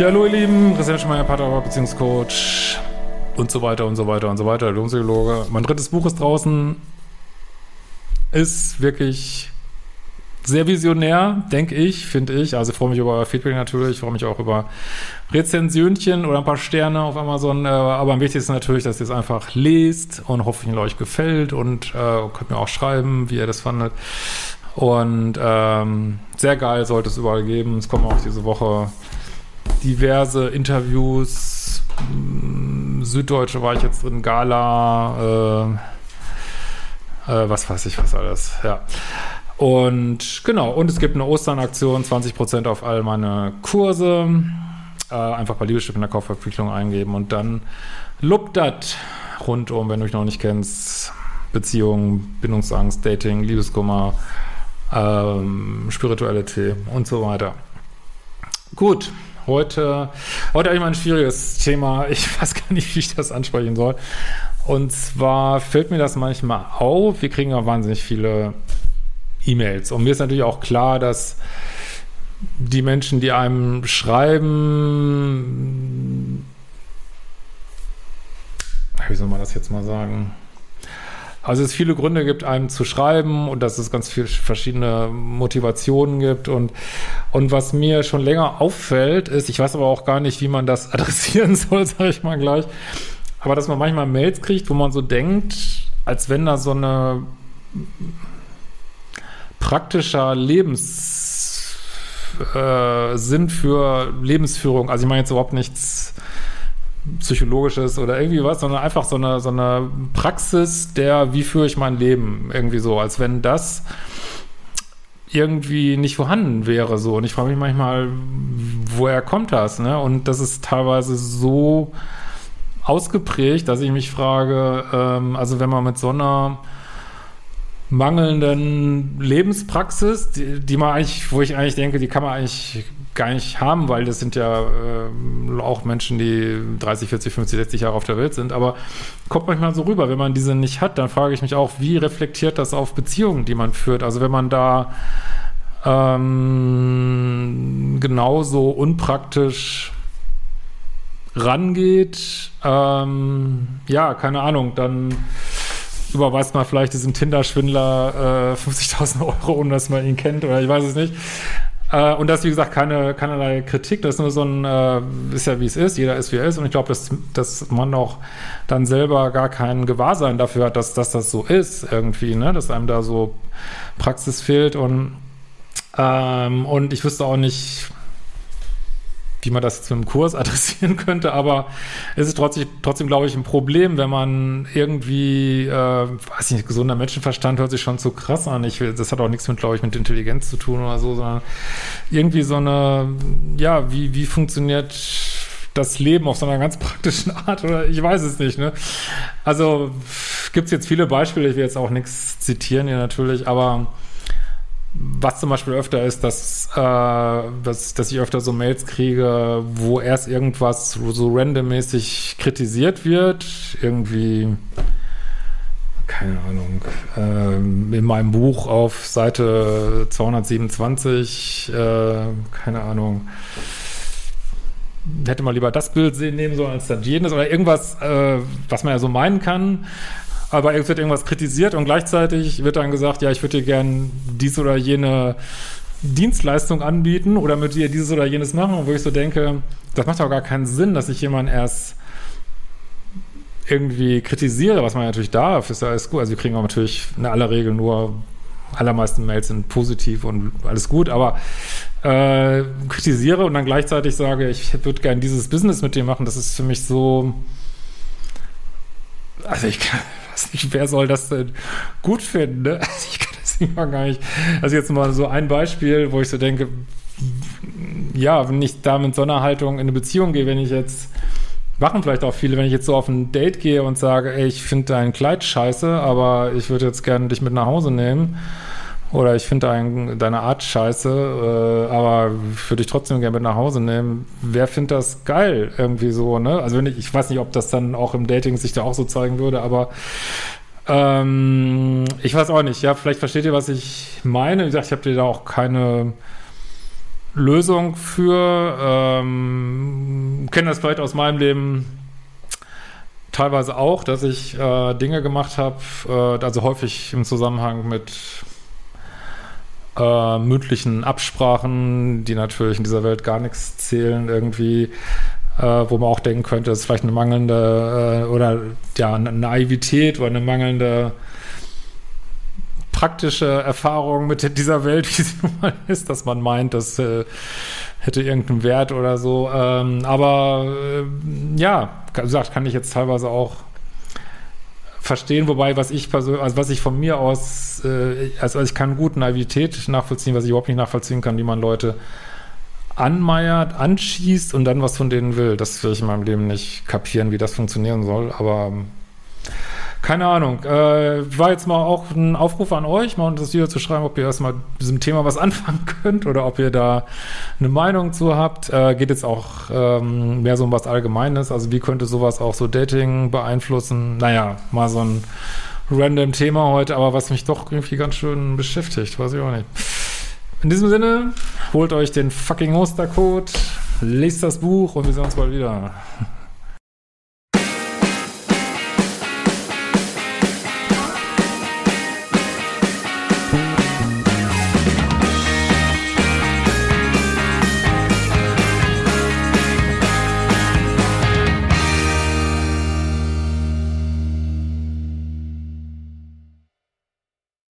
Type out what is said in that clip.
Ja, hallo ihr Lieben, Christian Schmeier, Pater, Beziehungscoach und so weiter und so weiter und so weiter, Lohnpsychologe. Mein drittes Buch ist draußen, ist wirklich sehr visionär, denke ich, finde ich. Also ich freue mich über euer Feedback natürlich, ich freue mich auch über Rezensionchen oder ein paar Sterne auf Amazon. Äh, aber am wichtigsten natürlich, dass ihr es einfach lest und hoffentlich euch gefällt und äh, könnt mir auch schreiben, wie ihr das fandet. Und ähm, sehr geil sollte es überall geben. Es kommen auch diese Woche diverse Interviews. Hm, Süddeutsche war ich jetzt drin, Gala, äh, äh, was weiß ich, was alles, ja. Und genau, und es gibt eine Osternaktion, 20% auf all meine Kurse. Äh, einfach bei Liebeschiff in der Kaufverpflichtung eingeben und dann lobt das rundum, wenn du mich noch nicht kennst. Beziehungen, Bindungsangst, Dating, Liebeskummer, ähm, Spiritualität und so weiter. Gut, heute, heute habe ich mal ein schwieriges Thema. Ich weiß gar nicht, wie ich das ansprechen soll. Und zwar fällt mir das manchmal auf. Wir kriegen ja wahnsinnig viele E-Mails. Und mir ist natürlich auch klar, dass die Menschen, die einem schreiben, wie soll man das jetzt mal sagen? Also es viele Gründe gibt, einem zu schreiben und dass es ganz viele verschiedene Motivationen gibt. Und, und was mir schon länger auffällt, ist, ich weiß aber auch gar nicht, wie man das adressieren soll, sage ich mal gleich, aber dass man manchmal Mails kriegt, wo man so denkt, als wenn da so eine praktischer Lebenssinn äh, für Lebensführung, also ich meine jetzt überhaupt nichts Psychologisches oder irgendwie was, sondern einfach so eine, so eine Praxis der, wie führe ich mein Leben irgendwie so, als wenn das irgendwie nicht vorhanden wäre so. Und ich frage mich manchmal, woher kommt das? Ne? Und das ist teilweise so ausgeprägt, dass ich mich frage, ähm, also wenn man mit so einer mangelnden Lebenspraxis, die, die man eigentlich, wo ich eigentlich denke, die kann man eigentlich gar nicht haben, weil das sind ja äh, auch Menschen, die 30, 40, 50, 60 Jahre auf der Welt sind. Aber kommt manchmal so rüber, wenn man diese nicht hat, dann frage ich mich auch, wie reflektiert das auf Beziehungen, die man führt? Also wenn man da ähm, genauso unpraktisch rangeht, ähm, ja, keine Ahnung, dann überweist man vielleicht diesen Tinder-Schwindler äh, 50.000 Euro, ohne dass man ihn kennt oder ich weiß es nicht. Äh, und das ist, wie gesagt, keine, keinerlei Kritik. Das ist nur so ein, äh, ist ja wie es ist, jeder ist wie er ist. Und ich glaube, dass, dass man auch dann selber gar kein Gewahrsein dafür hat, dass, dass das so ist irgendwie, ne? Dass einem da so Praxis fehlt und, ähm, und ich wüsste auch nicht, wie man das jetzt mit dem Kurs adressieren könnte, aber es ist trotzdem, trotzdem glaube ich, ein Problem, wenn man irgendwie, äh, weiß nicht, gesunder Menschenverstand hört sich schon zu krass an. Ich das hat auch nichts mit, glaube ich, mit Intelligenz zu tun oder so, sondern irgendwie so eine, ja, wie, wie funktioniert das Leben auf so einer ganz praktischen Art oder ich weiß es nicht, ne? Also gibt es jetzt viele Beispiele, ich will jetzt auch nichts zitieren hier natürlich, aber was zum Beispiel öfter ist, dass, äh, dass, dass ich öfter so Mails kriege, wo erst irgendwas so randommäßig kritisiert wird. Irgendwie, keine Ahnung, äh, in meinem Buch auf Seite 227, äh, keine Ahnung, hätte man lieber das Bild sehen, nehmen sollen als das jenes oder irgendwas, äh, was man ja so meinen kann aber es wird irgendwas kritisiert und gleichzeitig wird dann gesagt, ja, ich würde dir gern dies oder jene Dienstleistung anbieten oder mit dir dieses oder jenes machen, und wo ich so denke, das macht doch gar keinen Sinn, dass ich jemanden erst irgendwie kritisiere, was man natürlich darf, ist ja alles gut. Also wir kriegen auch natürlich in aller Regel nur, allermeisten Mails sind positiv und alles gut, aber äh, kritisiere und dann gleichzeitig sage, ich würde gerne dieses Business mit dir machen, das ist für mich so, also ich kann, weiß nicht, wer soll das denn gut finden? Ne? Also ich kann das mal gar nicht. Also jetzt mal so ein Beispiel, wo ich so denke, ja, wenn ich da mit so einer Haltung in eine Beziehung gehe, wenn ich jetzt, machen vielleicht auch viele, wenn ich jetzt so auf ein Date gehe und sage, ey, ich finde dein Kleid scheiße, aber ich würde jetzt gerne dich mit nach Hause nehmen oder ich finde dein, deine Art scheiße, äh, aber würde ich trotzdem gerne mit nach Hause nehmen. Wer findet das geil irgendwie so, ne? Also wenn ich, ich weiß nicht, ob das dann auch im Dating sich da auch so zeigen würde, aber ähm, ich weiß auch nicht. Ja, vielleicht versteht ihr, was ich meine. Wie gesagt, ich habe dir da auch keine Lösung für. Ähm, kenne das vielleicht aus meinem Leben teilweise auch, dass ich äh, Dinge gemacht habe, äh, also häufig im Zusammenhang mit äh, mündlichen Absprachen, die natürlich in dieser Welt gar nichts zählen, irgendwie, äh, wo man auch denken könnte, das ist vielleicht eine mangelnde äh, oder ja, eine Naivität oder eine mangelnde praktische Erfahrung mit dieser Welt, wie sie nun mal ist, dass man meint, das äh, hätte irgendeinen Wert oder so. Ähm, aber äh, ja, wie gesagt, kann ich jetzt teilweise auch verstehen, wobei was ich persönlich, also was ich von mir aus, äh, also, ich kann gut Naivität nachvollziehen, was ich überhaupt nicht nachvollziehen kann, wie man Leute anmeiert, anschießt und dann was von denen will. Das will ich in meinem Leben nicht kapieren, wie das funktionieren soll, aber keine Ahnung. Äh, war jetzt mal auch ein Aufruf an euch, mal das Video zu schreiben, ob ihr erstmal mit diesem Thema was anfangen könnt oder ob ihr da eine Meinung zu habt. Äh, geht jetzt auch ähm, mehr so um was Allgemeines. Also wie könnte sowas auch so Dating beeinflussen? Naja, mal so ein random Thema heute, aber was mich doch irgendwie ganz schön beschäftigt, weiß ich auch nicht. In diesem Sinne, holt euch den fucking Ostercode, lest das Buch und wir sehen uns bald wieder.